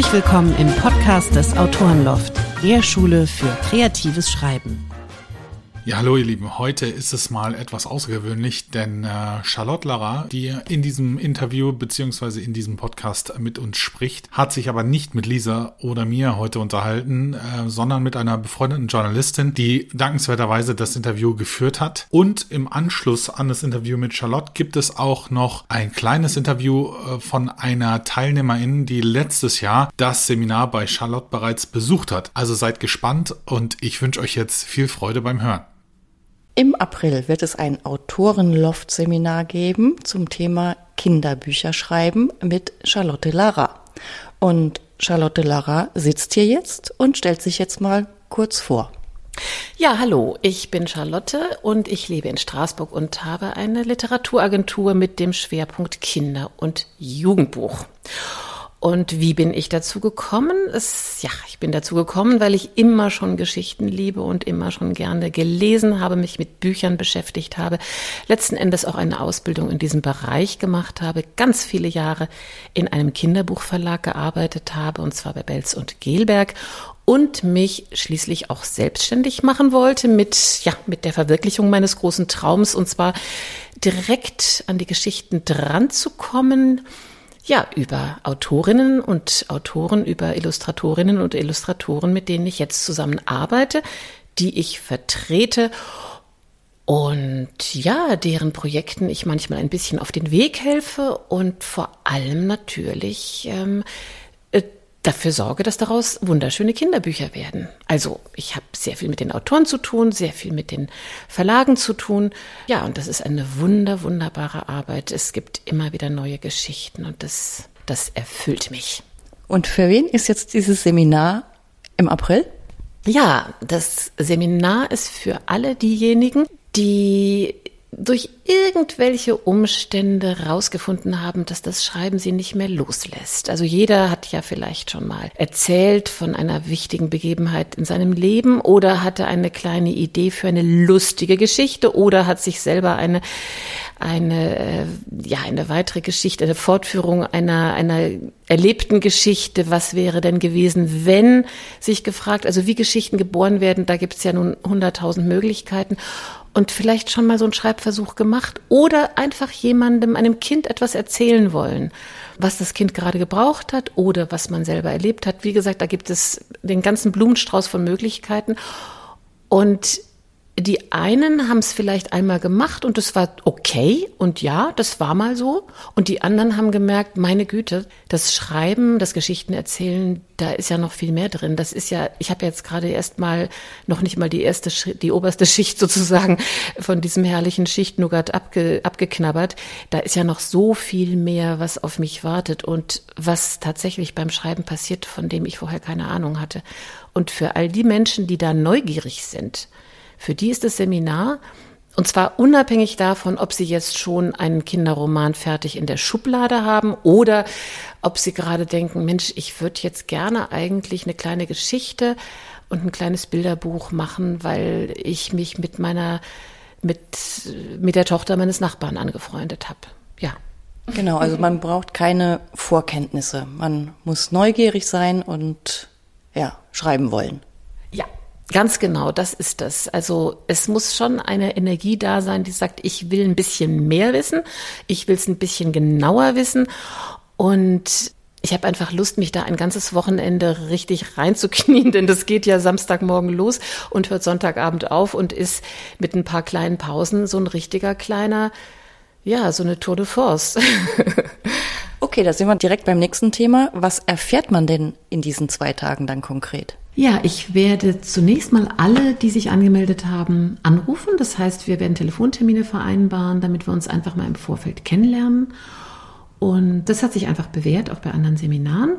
Herzlich willkommen im Podcast des Autorenloft, der Schule für kreatives Schreiben. Ja, hallo ihr Lieben. Heute ist es mal etwas außergewöhnlich, denn äh, Charlotte Lara, die in diesem Interview beziehungsweise in diesem Podcast mit uns spricht, hat sich aber nicht mit Lisa oder mir heute unterhalten, äh, sondern mit einer befreundeten Journalistin, die dankenswerterweise das Interview geführt hat. Und im Anschluss an das Interview mit Charlotte gibt es auch noch ein kleines Interview äh, von einer Teilnehmerin, die letztes Jahr das Seminar bei Charlotte bereits besucht hat. Also seid gespannt und ich wünsche euch jetzt viel Freude beim Hören. Im April wird es ein Autorenloft-Seminar geben zum Thema Kinderbücher schreiben mit Charlotte Lara. Und Charlotte Lara sitzt hier jetzt und stellt sich jetzt mal kurz vor. Ja, hallo, ich bin Charlotte und ich lebe in Straßburg und habe eine Literaturagentur mit dem Schwerpunkt Kinder- und Jugendbuch. Und wie bin ich dazu gekommen? Es, ja, ich bin dazu gekommen, weil ich immer schon Geschichten liebe und immer schon gerne gelesen habe, mich mit Büchern beschäftigt habe, letzten Endes auch eine Ausbildung in diesem Bereich gemacht habe, ganz viele Jahre in einem Kinderbuchverlag gearbeitet habe, und zwar bei Belz und Gelberg und mich schließlich auch selbstständig machen wollte mit, ja, mit der Verwirklichung meines großen Traums, und zwar direkt an die Geschichten dran zu kommen, ja, über Autorinnen und Autoren, über Illustratorinnen und Illustratoren, mit denen ich jetzt zusammen arbeite, die ich vertrete. Und ja, deren Projekten ich manchmal ein bisschen auf den Weg helfe und vor allem natürlich ähm, dafür sorge, dass daraus wunderschöne Kinderbücher werden. Also ich habe sehr viel mit den Autoren zu tun, sehr viel mit den Verlagen zu tun. Ja, und das ist eine wunder, wunderbare Arbeit. Es gibt immer wieder neue Geschichten und das, das erfüllt mich. Und für wen ist jetzt dieses Seminar im April? Ja, das Seminar ist für alle diejenigen, die durch irgendwelche Umstände rausgefunden haben, dass das Schreiben sie nicht mehr loslässt. Also jeder hat ja vielleicht schon mal erzählt von einer wichtigen Begebenheit in seinem Leben oder hatte eine kleine Idee für eine lustige Geschichte oder hat sich selber eine eine äh, ja eine weitere Geschichte, eine Fortführung einer einer erlebten Geschichte. Was wäre denn gewesen, wenn sich gefragt? Also wie Geschichten geboren werden, da gibt es ja nun hunderttausend Möglichkeiten und vielleicht schon mal so einen Schreibversuch gemacht oder einfach jemandem, einem Kind etwas erzählen wollen, was das Kind gerade gebraucht hat oder was man selber erlebt hat. Wie gesagt, da gibt es den ganzen Blumenstrauß von Möglichkeiten. Und die einen haben es vielleicht einmal gemacht und es war okay und ja, das war mal so. Und die anderen haben gemerkt, meine Güte, das Schreiben, das Geschichten erzählen, da ist ja noch viel mehr drin. Das ist ja, ich habe jetzt gerade erst mal noch nicht mal die erste, die oberste Schicht sozusagen von diesem herrlichen Schichtnougat abge, abgeknabbert. Da ist ja noch so viel mehr, was auf mich wartet und was tatsächlich beim Schreiben passiert, von dem ich vorher keine Ahnung hatte. Und für all die Menschen, die da neugierig sind, für die ist das Seminar, und zwar unabhängig davon, ob sie jetzt schon einen Kinderroman fertig in der Schublade haben oder ob sie gerade denken, Mensch, ich würde jetzt gerne eigentlich eine kleine Geschichte und ein kleines Bilderbuch machen, weil ich mich mit meiner, mit, mit der Tochter meines Nachbarn angefreundet habe. Ja. Genau, also man braucht keine Vorkenntnisse. Man muss neugierig sein und ja, schreiben wollen. Ganz genau, das ist das. Also es muss schon eine Energie da sein, die sagt, ich will ein bisschen mehr wissen, ich will es ein bisschen genauer wissen und ich habe einfach Lust, mich da ein ganzes Wochenende richtig reinzuknien, denn das geht ja Samstagmorgen los und hört Sonntagabend auf und ist mit ein paar kleinen Pausen so ein richtiger kleiner, ja, so eine Tour de Force. okay, da sind wir direkt beim nächsten Thema. Was erfährt man denn in diesen zwei Tagen dann konkret? Ja, ich werde zunächst mal alle, die sich angemeldet haben, anrufen. Das heißt, wir werden Telefontermine vereinbaren, damit wir uns einfach mal im Vorfeld kennenlernen. Und das hat sich einfach bewährt, auch bei anderen Seminaren.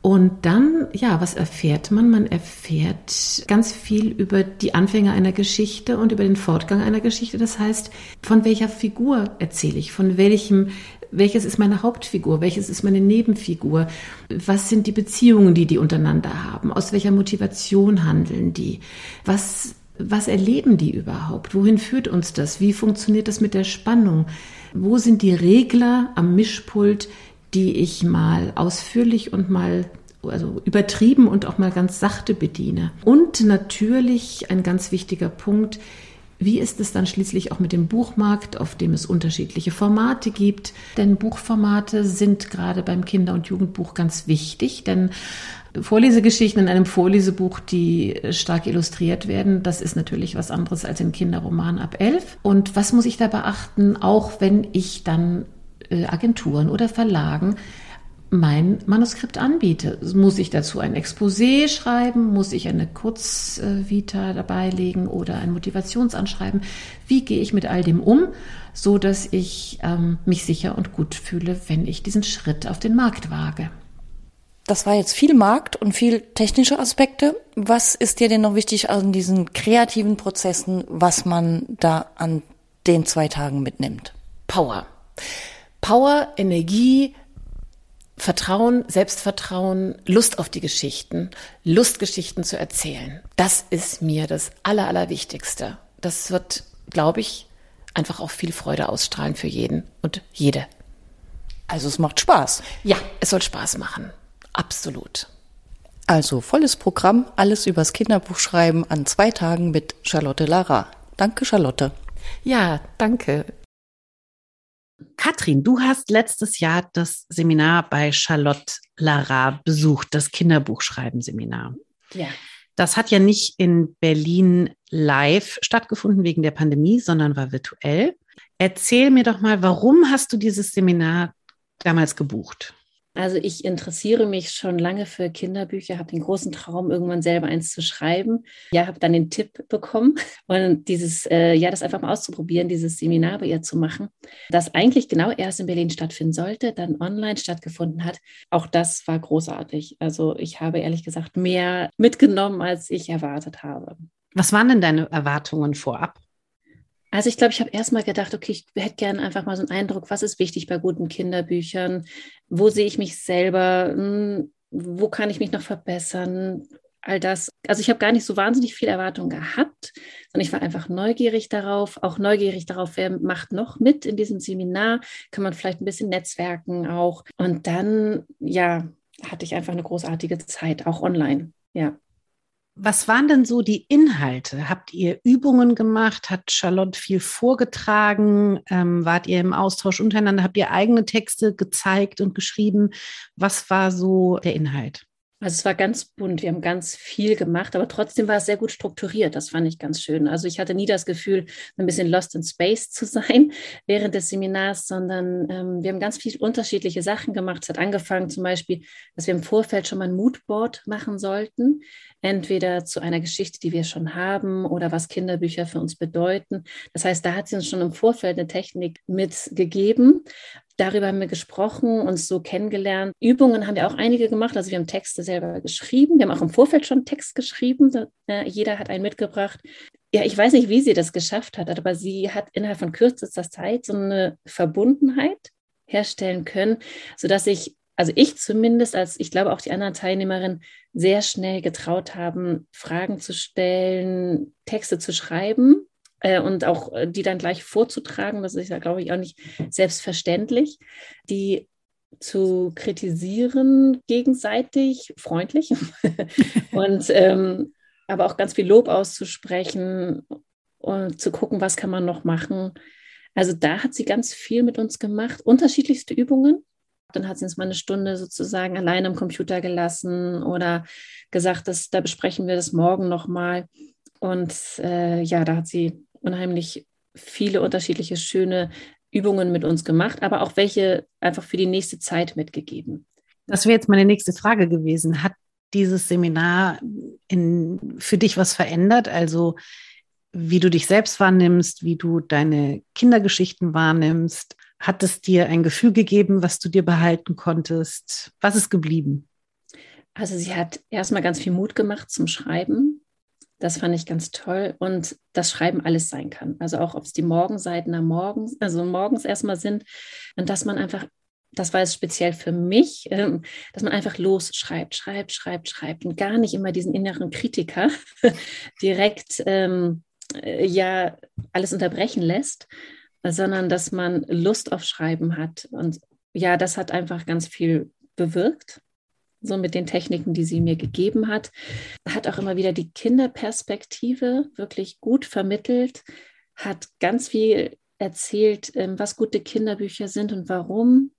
Und dann, ja, was erfährt man? Man erfährt ganz viel über die Anfänge einer Geschichte und über den Fortgang einer Geschichte. Das heißt, von welcher Figur erzähle ich? Von welchem welches ist meine Hauptfigur, welches ist meine Nebenfigur, was sind die Beziehungen, die die untereinander haben, aus welcher Motivation handeln die, was, was erleben die überhaupt, wohin führt uns das, wie funktioniert das mit der Spannung, wo sind die Regler am Mischpult, die ich mal ausführlich und mal also übertrieben und auch mal ganz sachte bediene. Und natürlich ein ganz wichtiger Punkt, wie ist es dann schließlich auch mit dem Buchmarkt, auf dem es unterschiedliche Formate gibt? Denn Buchformate sind gerade beim Kinder- und Jugendbuch ganz wichtig, denn Vorlesegeschichten in einem Vorlesebuch, die stark illustriert werden, das ist natürlich was anderes als ein Kinderroman ab elf. Und was muss ich da beachten, auch wenn ich dann äh, Agenturen oder Verlagen mein Manuskript anbiete. Muss ich dazu ein Exposé schreiben? Muss ich eine Kurzvita dabei legen oder ein Motivationsanschreiben? Wie gehe ich mit all dem um, so dass ich ähm, mich sicher und gut fühle, wenn ich diesen Schritt auf den Markt wage? Das war jetzt viel Markt und viel technische Aspekte. Was ist dir denn noch wichtig an diesen kreativen Prozessen, was man da an den zwei Tagen mitnimmt? Power. Power, Energie, Vertrauen, Selbstvertrauen, Lust auf die Geschichten, Lust, Geschichten zu erzählen. Das ist mir das Aller, Allerwichtigste. Das wird, glaube ich, einfach auch viel Freude ausstrahlen für jeden und jede. Also es macht Spaß. Ja, es soll Spaß machen. Absolut. Also volles Programm, alles übers Kinderbuch schreiben an zwei Tagen mit Charlotte Lara. Danke, Charlotte. Ja, danke. Katrin, du hast letztes Jahr das Seminar bei Charlotte Lara besucht, das Kinderbuchschreiben-Seminar. Ja. Das hat ja nicht in Berlin live stattgefunden wegen der Pandemie, sondern war virtuell. Erzähl mir doch mal, warum hast du dieses Seminar damals gebucht? Also ich interessiere mich schon lange für Kinderbücher, habe den großen Traum, irgendwann selber eins zu schreiben. Ja, habe dann den Tipp bekommen und dieses, äh, ja, das einfach mal auszuprobieren, dieses Seminar bei ihr zu machen, das eigentlich genau erst in Berlin stattfinden sollte, dann online stattgefunden hat. Auch das war großartig. Also ich habe ehrlich gesagt mehr mitgenommen, als ich erwartet habe. Was waren denn deine Erwartungen vorab? Also ich glaube, ich habe erstmal gedacht, okay, ich hätte gerne einfach mal so einen Eindruck, was ist wichtig bei guten Kinderbüchern? Wo sehe ich mich selber? Hm, wo kann ich mich noch verbessern? All das. Also ich habe gar nicht so wahnsinnig viel Erwartung gehabt, sondern ich war einfach neugierig darauf, auch neugierig darauf, wer macht noch mit in diesem Seminar? Kann man vielleicht ein bisschen netzwerken auch? Und dann, ja, hatte ich einfach eine großartige Zeit, auch online. Ja. Was waren denn so die Inhalte? Habt ihr Übungen gemacht? Hat Charlotte viel vorgetragen? Ähm, wart ihr im Austausch untereinander? Habt ihr eigene Texte gezeigt und geschrieben? Was war so der Inhalt? Also es war ganz bunt, wir haben ganz viel gemacht, aber trotzdem war es sehr gut strukturiert. Das fand ich ganz schön. Also ich hatte nie das Gefühl, ein bisschen lost in space zu sein während des Seminars, sondern ähm, wir haben ganz viele unterschiedliche Sachen gemacht. Es hat angefangen zum Beispiel, dass wir im Vorfeld schon mal ein Moodboard machen sollten, entweder zu einer Geschichte, die wir schon haben oder was Kinderbücher für uns bedeuten. Das heißt, da hat sie uns schon im Vorfeld eine Technik mitgegeben. Darüber haben wir gesprochen, uns so kennengelernt. Übungen haben wir auch einige gemacht. Also wir haben Texte selber geschrieben. Wir haben auch im Vorfeld schon Text geschrieben. Äh, jeder hat einen mitgebracht. Ja, ich weiß nicht, wie sie das geschafft hat, aber sie hat innerhalb von kürzester Zeit so eine Verbundenheit herstellen können, sodass ich, also ich zumindest, als ich glaube auch die anderen Teilnehmerinnen, sehr schnell getraut haben, Fragen zu stellen, Texte zu schreiben und auch äh, die dann gleich vorzutragen, das ist ja, glaube ich, auch nicht selbstverständlich, die zu kritisieren gegenseitig, freundlich und ähm, aber auch ganz viel Lob auszusprechen und zu gucken, was kann man noch machen. Also da hat sie ganz viel mit uns gemacht, unterschiedlichste Übungen. Dann hat sie uns mal eine Stunde sozusagen allein am Computer gelassen oder gesagt, dass, da besprechen wir das morgen nochmal. Und äh, ja, da hat sie unheimlich viele unterschiedliche schöne Übungen mit uns gemacht, aber auch welche einfach für die nächste Zeit mitgegeben. Das wäre jetzt meine nächste Frage gewesen. Hat dieses Seminar in, für dich was verändert? Also wie du dich selbst wahrnimmst, wie du deine Kindergeschichten wahrnimmst? Hat es dir ein Gefühl gegeben, was du dir behalten konntest? Was ist geblieben? Also sie hat erstmal ganz viel Mut gemacht zum Schreiben. Das fand ich ganz toll und das Schreiben alles sein kann. Also auch, ob es die Morgenseiten am Morgen, also morgens erstmal sind und dass man einfach, das war es speziell für mich, ähm, dass man einfach losschreibt, schreibt, schreibt, schreibt und gar nicht immer diesen inneren Kritiker direkt ähm, äh, ja alles unterbrechen lässt, sondern dass man Lust auf Schreiben hat. Und ja, das hat einfach ganz viel bewirkt. So mit den Techniken, die sie mir gegeben hat. Hat auch immer wieder die Kinderperspektive wirklich gut vermittelt, hat ganz viel erzählt, ähm, was gute Kinderbücher sind und warum,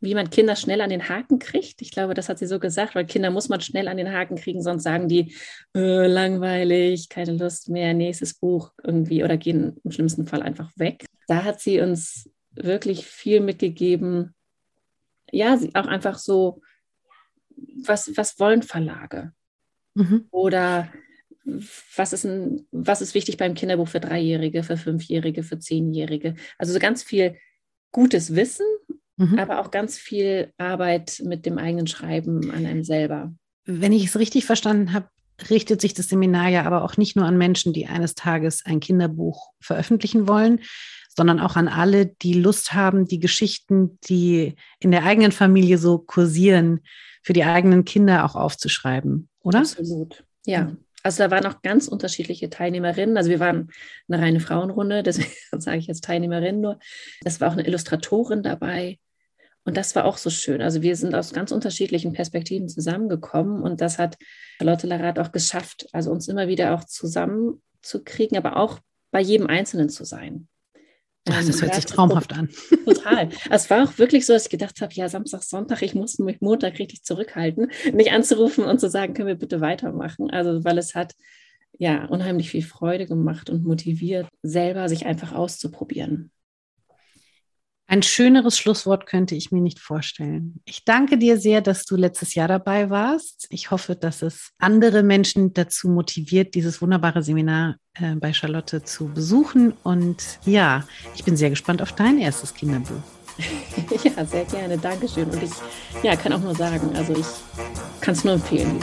wie man Kinder schnell an den Haken kriegt. Ich glaube, das hat sie so gesagt, weil Kinder muss man schnell an den Haken kriegen, sonst sagen die, äh, langweilig, keine Lust mehr, nächstes Buch irgendwie oder gehen im schlimmsten Fall einfach weg. Da hat sie uns wirklich viel mitgegeben. Ja, auch einfach so was, was wollen Verlage? Mhm. Oder was ist, ein, was ist wichtig beim Kinderbuch für Dreijährige, für Fünfjährige, für Zehnjährige? Also so ganz viel gutes Wissen, mhm. aber auch ganz viel Arbeit mit dem eigenen Schreiben an einem selber. Wenn ich es richtig verstanden habe, richtet sich das Seminar ja aber auch nicht nur an Menschen, die eines Tages ein Kinderbuch veröffentlichen wollen, sondern auch an alle, die Lust haben, die Geschichten, die in der eigenen Familie so kursieren, für die eigenen Kinder auch aufzuschreiben, oder? Absolut, ja. Also da waren auch ganz unterschiedliche Teilnehmerinnen. Also wir waren eine reine Frauenrunde, deswegen sage ich jetzt Teilnehmerinnen nur. Es war auch eine Illustratorin dabei. Und das war auch so schön. Also wir sind aus ganz unterschiedlichen Perspektiven zusammengekommen und das hat Charlotte Larat auch geschafft, also uns immer wieder auch zusammenzukriegen, aber auch bei jedem Einzelnen zu sein. Ach, das hört sich traumhaft an. Total. Es war auch wirklich so, dass ich gedacht habe, ja, Samstag, Sonntag, ich muss mich Montag richtig zurückhalten, nicht anzurufen und zu sagen, können wir bitte weitermachen. Also, weil es hat ja unheimlich viel Freude gemacht und motiviert, selber sich einfach auszuprobieren. Ein schöneres Schlusswort könnte ich mir nicht vorstellen. Ich danke dir sehr, dass du letztes Jahr dabei warst. Ich hoffe, dass es andere Menschen dazu motiviert, dieses wunderbare Seminar äh, bei Charlotte zu besuchen. Und ja, ich bin sehr gespannt auf dein erstes Kinderbuch. ja, sehr gerne. Dankeschön. Und ich ja, kann auch nur sagen, also ich kann es nur empfehlen.